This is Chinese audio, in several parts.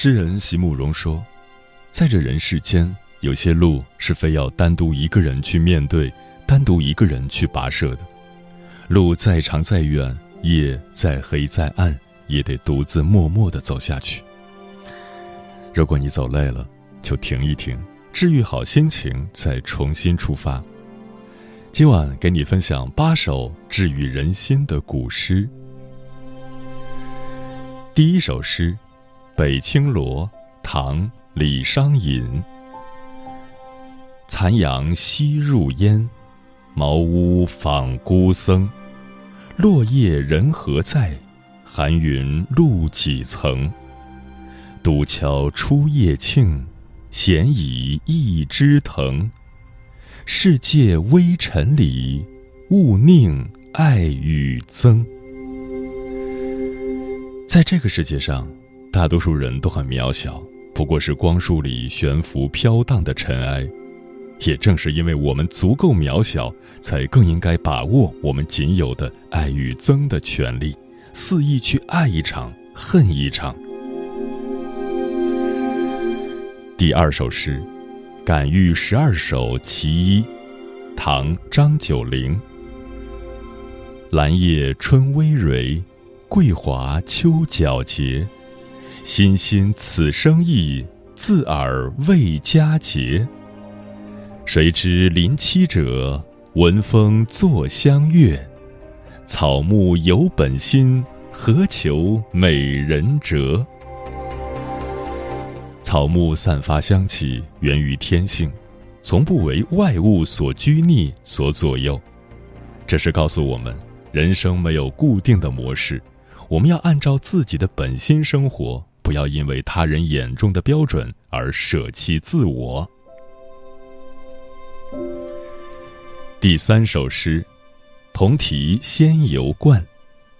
诗人席慕容说：“在这人世间，有些路是非要单独一个人去面对，单独一个人去跋涉的。路再长再远，夜再黑再暗，也得独自默默的走下去。如果你走累了，就停一停，治愈好心情，再重新出发。今晚给你分享八首治愈人心的古诗。第一首诗。”北青罗，唐·李商隐。残阳西入烟，茅屋访孤僧。落叶人何在？寒云露几层？独敲初夜磬，闲倚一枝藤。世界微尘里，勿宁爱与憎。在这个世界上。大多数人都很渺小，不过是光束里悬浮飘荡的尘埃。也正是因为我们足够渺小，才更应该把握我们仅有的爱与憎的权利，肆意去爱一场，恨一场。第二首诗，《感遇十二首其一》，唐·张九龄。兰叶春葳蕤，桂华秋皎洁。欣欣此生意，自耳未佳节。谁知林栖者，闻风作相悦。草木有本心，何求美人折？草木散发香气，源于天性，从不为外物所拘泥、所左右。这是告诉我们，人生没有固定的模式，我们要按照自己的本心生活。不要因为他人眼中的标准而舍弃自我。第三首诗，《同题仙游观》，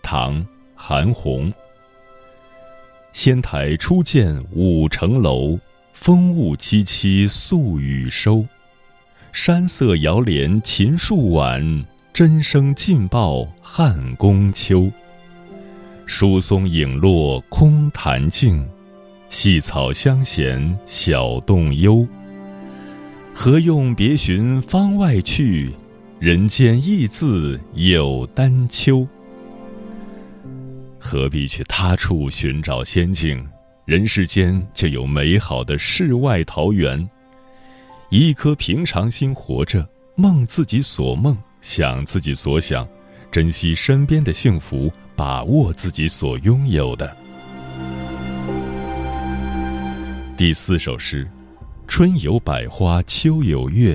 唐·韩翃。仙台初见五城楼，风物凄凄宿雨收。山色遥怜秦树晚，真声尽报汉宫秋。疏松影落空潭静，细草香闲小洞幽。何用别寻方外去？人间亦自有丹丘。何必去他处寻找仙境？人世间就有美好的世外桃源。一颗平常心活着，梦自己所梦，想自己所想，珍惜身边的幸福。把握自己所拥有的。第四首诗，《春有百花，秋有月》，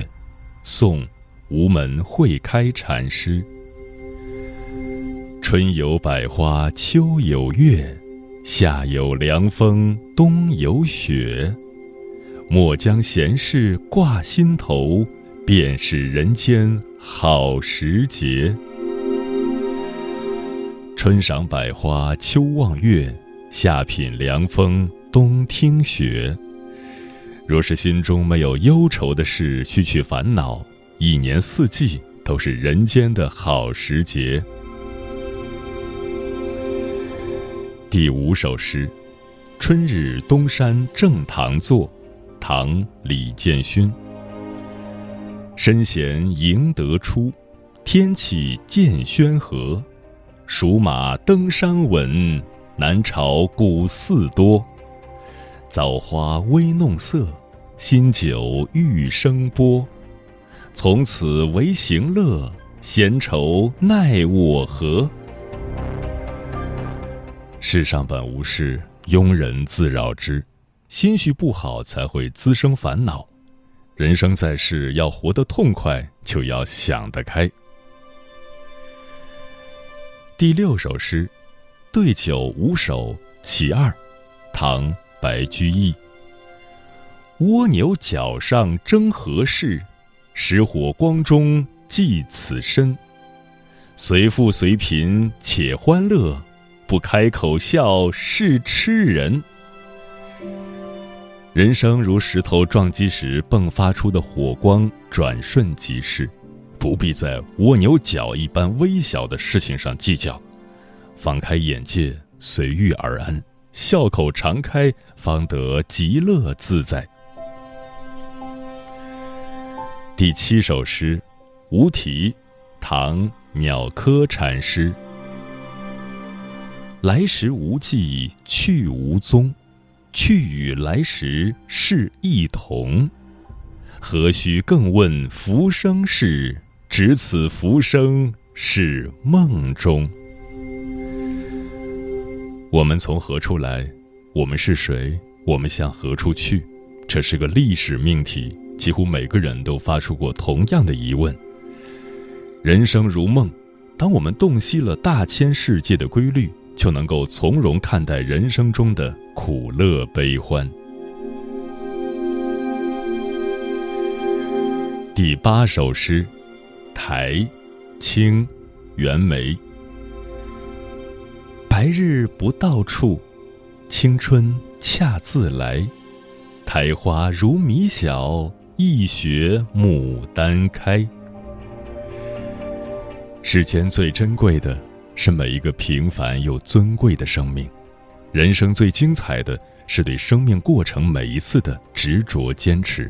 宋·吴门会开禅师。春有百花，秋有月，夏有凉风，冬有雪。莫将闲事挂心头，便是人间好时节。春赏百花，秋望月，夏品凉风，冬听雪。若是心中没有忧愁的事需去烦恼，一年四季都是人间的好时节。第五首诗，《春日东山正堂坐》，唐·李建勋。身闲迎得出，天气渐宣和，蜀马登山稳，南朝古寺多。枣花微弄色，新酒欲生波。从此为行乐，闲愁奈我何？世上本无事，庸人自扰之。心绪不好，才会滋生烦恼。人生在世，要活得痛快，就要想得开。第六首诗，《对酒五首·其二》，唐·白居易。蜗牛角上争何事？石火光中寄此身。随富随贫且欢乐，不开口笑是痴人。人生如石头撞击时迸发出的火光，转瞬即逝，不必在蜗牛角一般微小的事情上计较，放开眼界，随遇而安，笑口常开，方得极乐自在。第七首诗，《无题》，唐·鸟窠禅师。来时无迹，去无踪。去与来时是一同，何须更问浮生事？只此浮生是梦中。我们从何处来？我们是谁？我们向何处去？这是个历史命题，几乎每个人都发出过同样的疑问。人生如梦，当我们洞悉了大千世界的规律。就能够从容看待人生中的苦乐悲欢。第八首诗，台，清，袁枚。白日不到处，青春恰自来。苔花如米小，一雪牡丹开。世间最珍贵的。是每一个平凡又尊贵的生命，人生最精彩的是对生命过程每一次的执着坚持。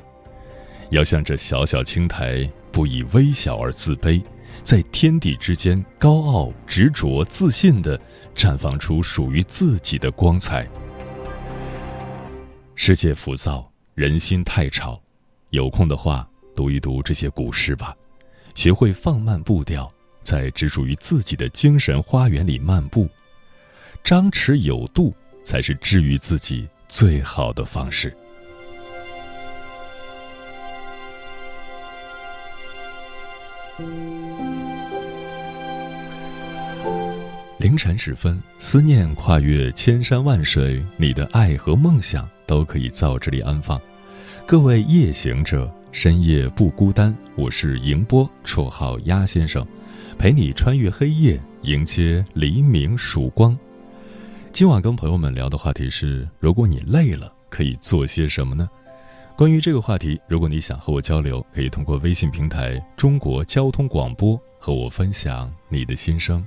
要像这小小青苔，不以微小而自卑，在天地之间高傲、执着、自信的绽放出属于自己的光彩。世界浮躁，人心太吵，有空的话读一读这些古诗吧，学会放慢步调。在只属于自己的精神花园里漫步，张弛有度，才是治愈自己最好的方式。凌晨时分，思念跨越千山万水，你的爱和梦想都可以在这里安放。各位夜行者，深夜不孤单。我是迎波，绰号鸭先生。陪你穿越黑夜，迎接黎明曙光。今晚跟朋友们聊的话题是：如果你累了，可以做些什么呢？关于这个话题，如果你想和我交流，可以通过微信平台“中国交通广播”和我分享你的心声。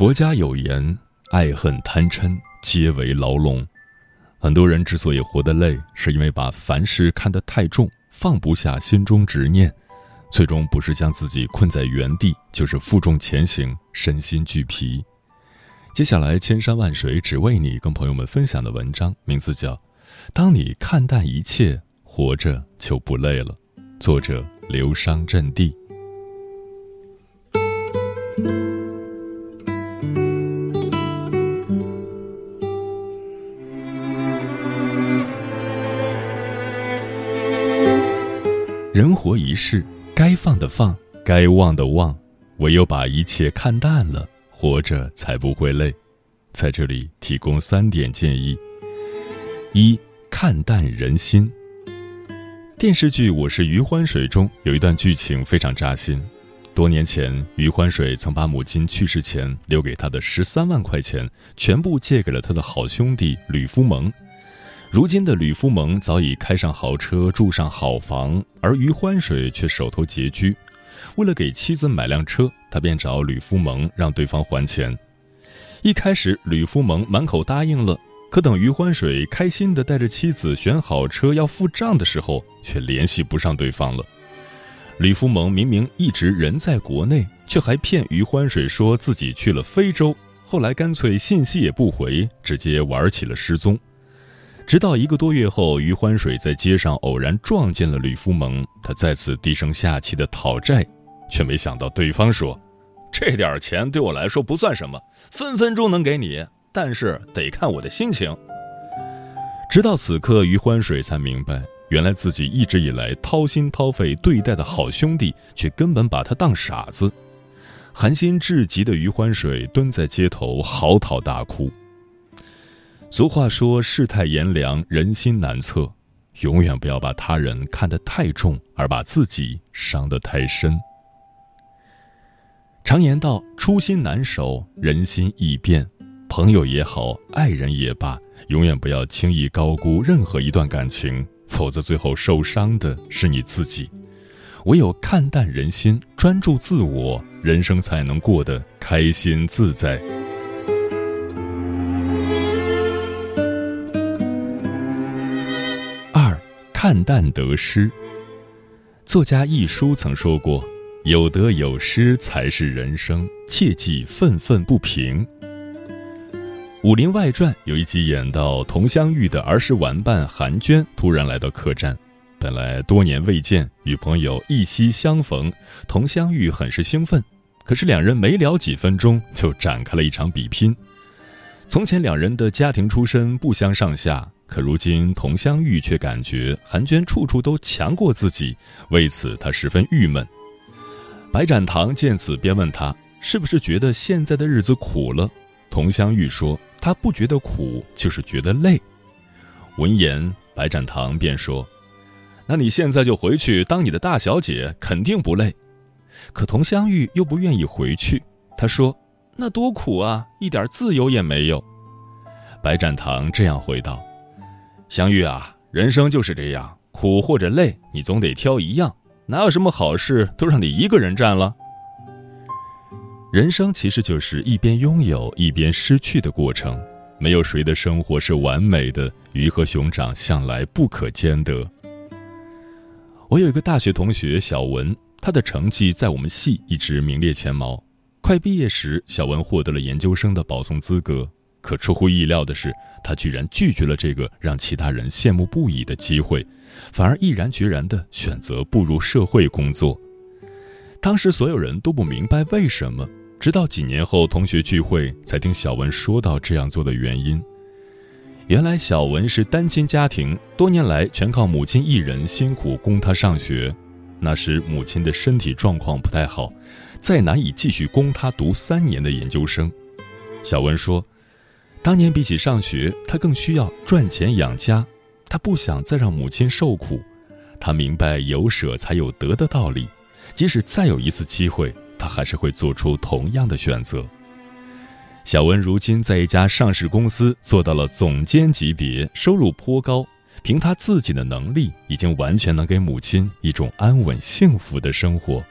佛家有言：“爱恨贪嗔皆为牢笼。”很多人之所以活得累，是因为把凡事看得太重，放不下心中执念，最终不是将自己困在原地，就是负重前行，身心俱疲。接下来，千山万水只为你，跟朋友们分享的文章名字叫《当你看淡一切，活着就不累了》，作者流觞阵地。人活一世，该放的放，该忘的忘，唯有把一切看淡了，活着才不会累。在这里提供三点建议：一、看淡人心。电视剧《我是余欢水》中有一段剧情非常扎心。多年前，余欢水曾把母亲去世前留给他的十三万块钱全部借给了他的好兄弟吕福蒙。如今的吕福蒙早已开上豪车，住上好房，而余欢水却手头拮据。为了给妻子买辆车，他便找吕福蒙让对方还钱。一开始，吕福蒙满口答应了，可等余欢水开心地带着妻子选好车要付账的时候，却联系不上对方了。吕福蒙明明一直人在国内，却还骗余欢水说自己去了非洲。后来干脆信息也不回，直接玩起了失踪。直到一个多月后，余欢水在街上偶然撞见了吕福蒙，他再次低声下气的讨债，却没想到对方说：“这点钱对我来说不算什么，分分钟能给你，但是得看我的心情。”直到此刻，余欢水才明白。原来自己一直以来掏心掏肺对待的好兄弟，却根本把他当傻子。寒心至极的余欢水蹲在街头嚎啕大哭。俗话说：“世态炎凉，人心难测。”永远不要把他人看得太重，而把自己伤得太深。常言道：“初心难守，人心易变。”朋友也好，爱人也罢，永远不要轻易高估任何一段感情。否则，最后受伤的是你自己。唯有看淡人心，专注自我，人生才能过得开心自在。看淡得失。作家亦舒曾说过：“有得有失才是人生，切忌愤愤不平。”《武林外传》有一集演到佟湘玉的儿时玩伴韩娟突然来到客栈，本来多年未见，与朋友一夕相逢，佟湘玉很是兴奋。可是两人没聊几分钟，就展开了一场比拼。从前两人的家庭出身不相上下，可如今佟湘玉却感觉韩娟处处都强过自己，为此她十分郁闷。白展堂见此便问她：“是不是觉得现在的日子苦了？”佟湘玉说。她不觉得苦，就是觉得累。闻言，白展堂便说：“那你现在就回去当你的大小姐，肯定不累。”可佟湘玉又不愿意回去。她说：“那多苦啊，一点自由也没有。”白展堂这样回道：“湘玉啊，人生就是这样，苦或者累，你总得挑一样。哪有什么好事都让你一个人占了？”人生其实就是一边拥有一边失去的过程，没有谁的生活是完美的，鱼和熊掌向来不可兼得。我有一个大学同学小文，他的成绩在我们系一直名列前茅。快毕业时，小文获得了研究生的保送资格，可出乎意料的是，他居然拒绝了这个让其他人羡慕不已的机会，反而毅然决然地选择步入社会工作。当时所有人都不明白为什么。直到几年后同学聚会，才听小文说到这样做的原因。原来小文是单亲家庭，多年来全靠母亲一人辛苦供他上学。那时母亲的身体状况不太好，再难以继续供他读三年的研究生。小文说，当年比起上学，他更需要赚钱养家。他不想再让母亲受苦，他明白有舍才有得的道理，即使再有一次机会。他还是会做出同样的选择。小文如今在一家上市公司做到了总监级别，收入颇高。凭他自己的能力，已经完全能给母亲一种安稳幸福的生活。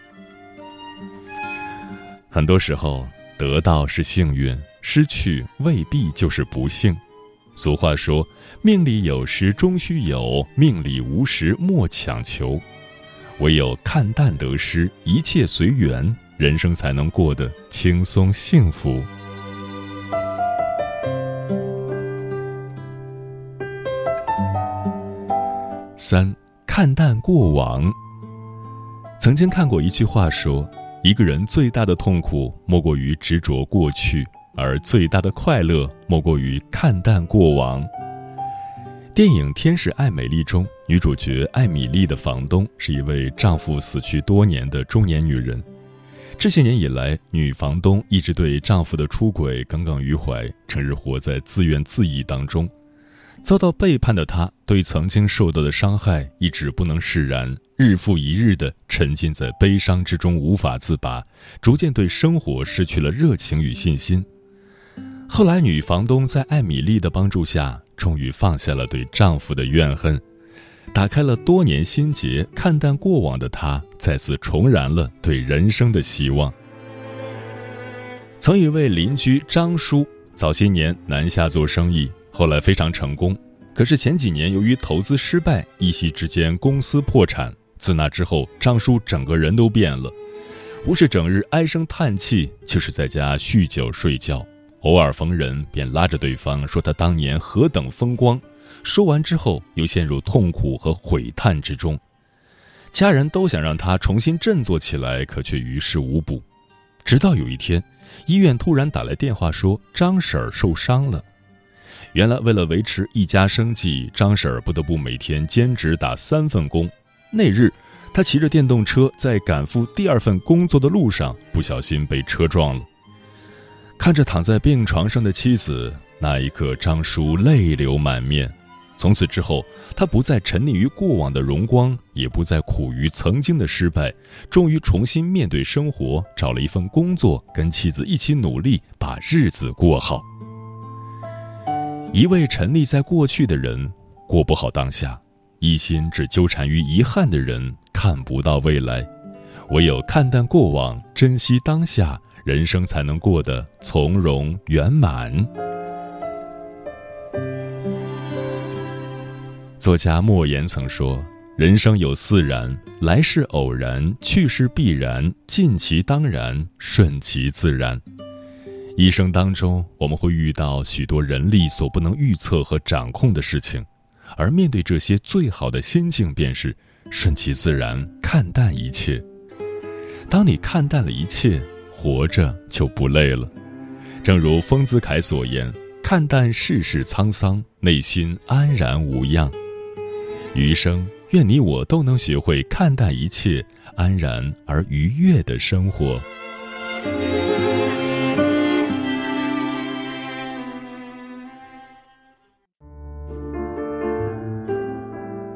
很多时候，得到是幸运，失去未必就是不幸。俗话说：“命里有时终须有，命里无时莫强求。”唯有看淡得失，一切随缘。人生才能过得轻松幸福。三看淡过往。曾经看过一句话说：“一个人最大的痛苦莫过于执着过去，而最大的快乐莫过于看淡过往。”电影《天使爱美丽》中，女主角艾米丽的房东是一位丈夫死去多年的中年女人。这些年以来，女房东一直对丈夫的出轨耿耿于怀，整日活在自怨自艾当中。遭到背叛的她，对曾经受到的伤害一直不能释然，日复一日地沉浸在悲伤之中无法自拔，逐渐对生活失去了热情与信心。后来，女房东在艾米丽的帮助下，终于放下了对丈夫的怨恨，打开了多年心结，看淡过往的她，再次重燃了对人生的希望。曾一位邻居张叔，早些年南下做生意。后来非常成功，可是前几年由于投资失败，一夕之间公司破产。自那之后，张叔整个人都变了，不是整日唉声叹气，就是在家酗酒睡觉，偶尔逢人便拉着对方说他当年何等风光。说完之后，又陷入痛苦和悔叹之中。家人都想让他重新振作起来，可却于事无补。直到有一天，医院突然打来电话说张婶儿受伤了。原来，为了维持一家生计，张婶儿不得不每天兼职打三份工。那日，她骑着电动车在赶赴第二份工作的路上，不小心被车撞了。看着躺在病床上的妻子，那一刻，张叔泪流满面。从此之后，他不再沉溺于过往的荣光，也不再苦于曾经的失败，终于重新面对生活，找了一份工作，跟妻子一起努力，把日子过好。一味沉溺在过去的人，过不好当下；一心只纠缠于遗憾的人，看不到未来。唯有看淡过往，珍惜当下，人生才能过得从容圆满。作家莫言曾说：“人生有四然，来是偶然，去是必然，尽其当然，顺其自然。”一生当中，我们会遇到许多人力所不能预测和掌控的事情，而面对这些，最好的心境便是顺其自然，看淡一切。当你看淡了一切，活着就不累了。正如丰子恺所言：“看淡世事沧桑，内心安然无恙。”余生，愿你我都能学会看淡一切，安然而愉悦的生活。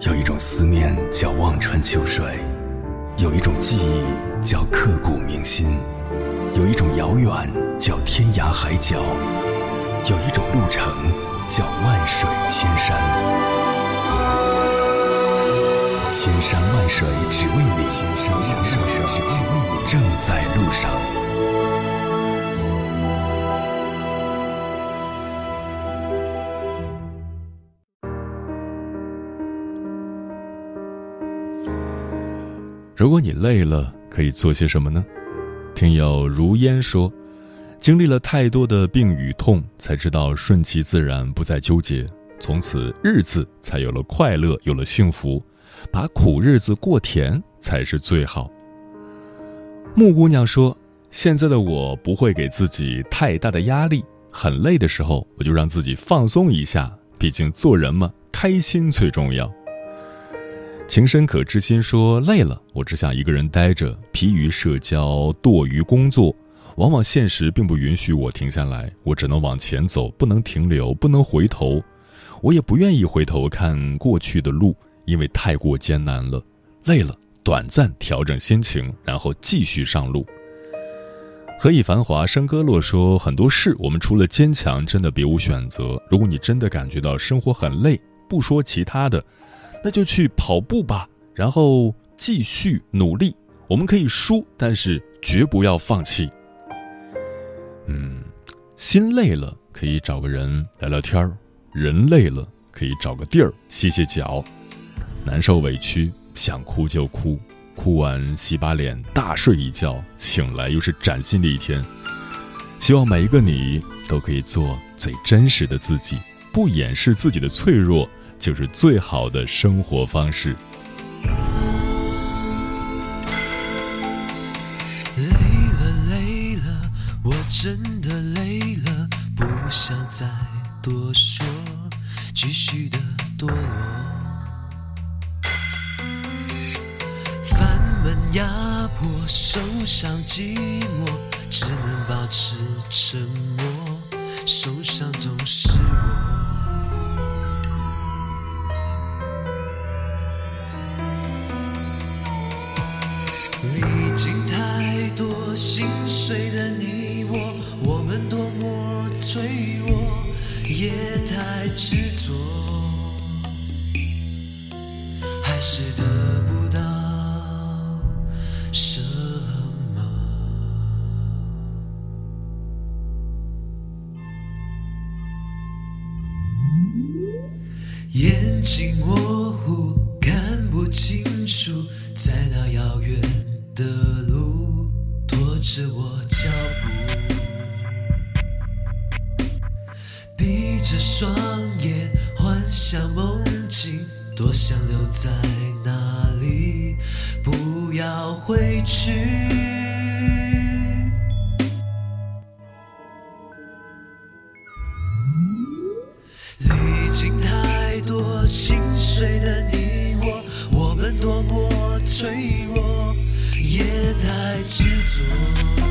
有一种思念叫望穿秋水，有一种记忆叫刻骨铭心，有一种遥远叫天涯海角，有一种路程叫万水千山。千山万水只为你，千山万水只为你，正在路上。如果你累了，可以做些什么呢？听友如烟说，经历了太多的病与痛，才知道顺其自然，不再纠结，从此日子才有了快乐，有了幸福，把苦日子过甜才是最好。木姑娘说，现在的我不会给自己太大的压力，很累的时候，我就让自己放松一下，毕竟做人嘛，开心最重要。情深可知心说累了，我只想一个人待着，疲于社交，惰于工作。往往现实并不允许我停下来，我只能往前走，不能停留，不能回头。我也不愿意回头看过去的路，因为太过艰难了。累了，短暂调整心情，然后继续上路。何以繁华笙歌落说很多事，我们除了坚强，真的别无选择。如果你真的感觉到生活很累，不说其他的。那就去跑步吧，然后继续努力。我们可以输，但是绝不要放弃。嗯，心累了可以找个人聊聊天儿，人累了可以找个地儿歇歇脚。难受委屈想哭就哭，哭完洗把脸大睡一觉，醒来又是崭新的一天。希望每一个你都可以做最真实的自己，不掩饰自己的脆弱。就是最好的生活方式。累了累了，我真的累了，不想再多说，继续的堕落。烦闷压迫受伤寂寞，只能保持沉默。受伤总是我。眼睛我脆弱，也太执着，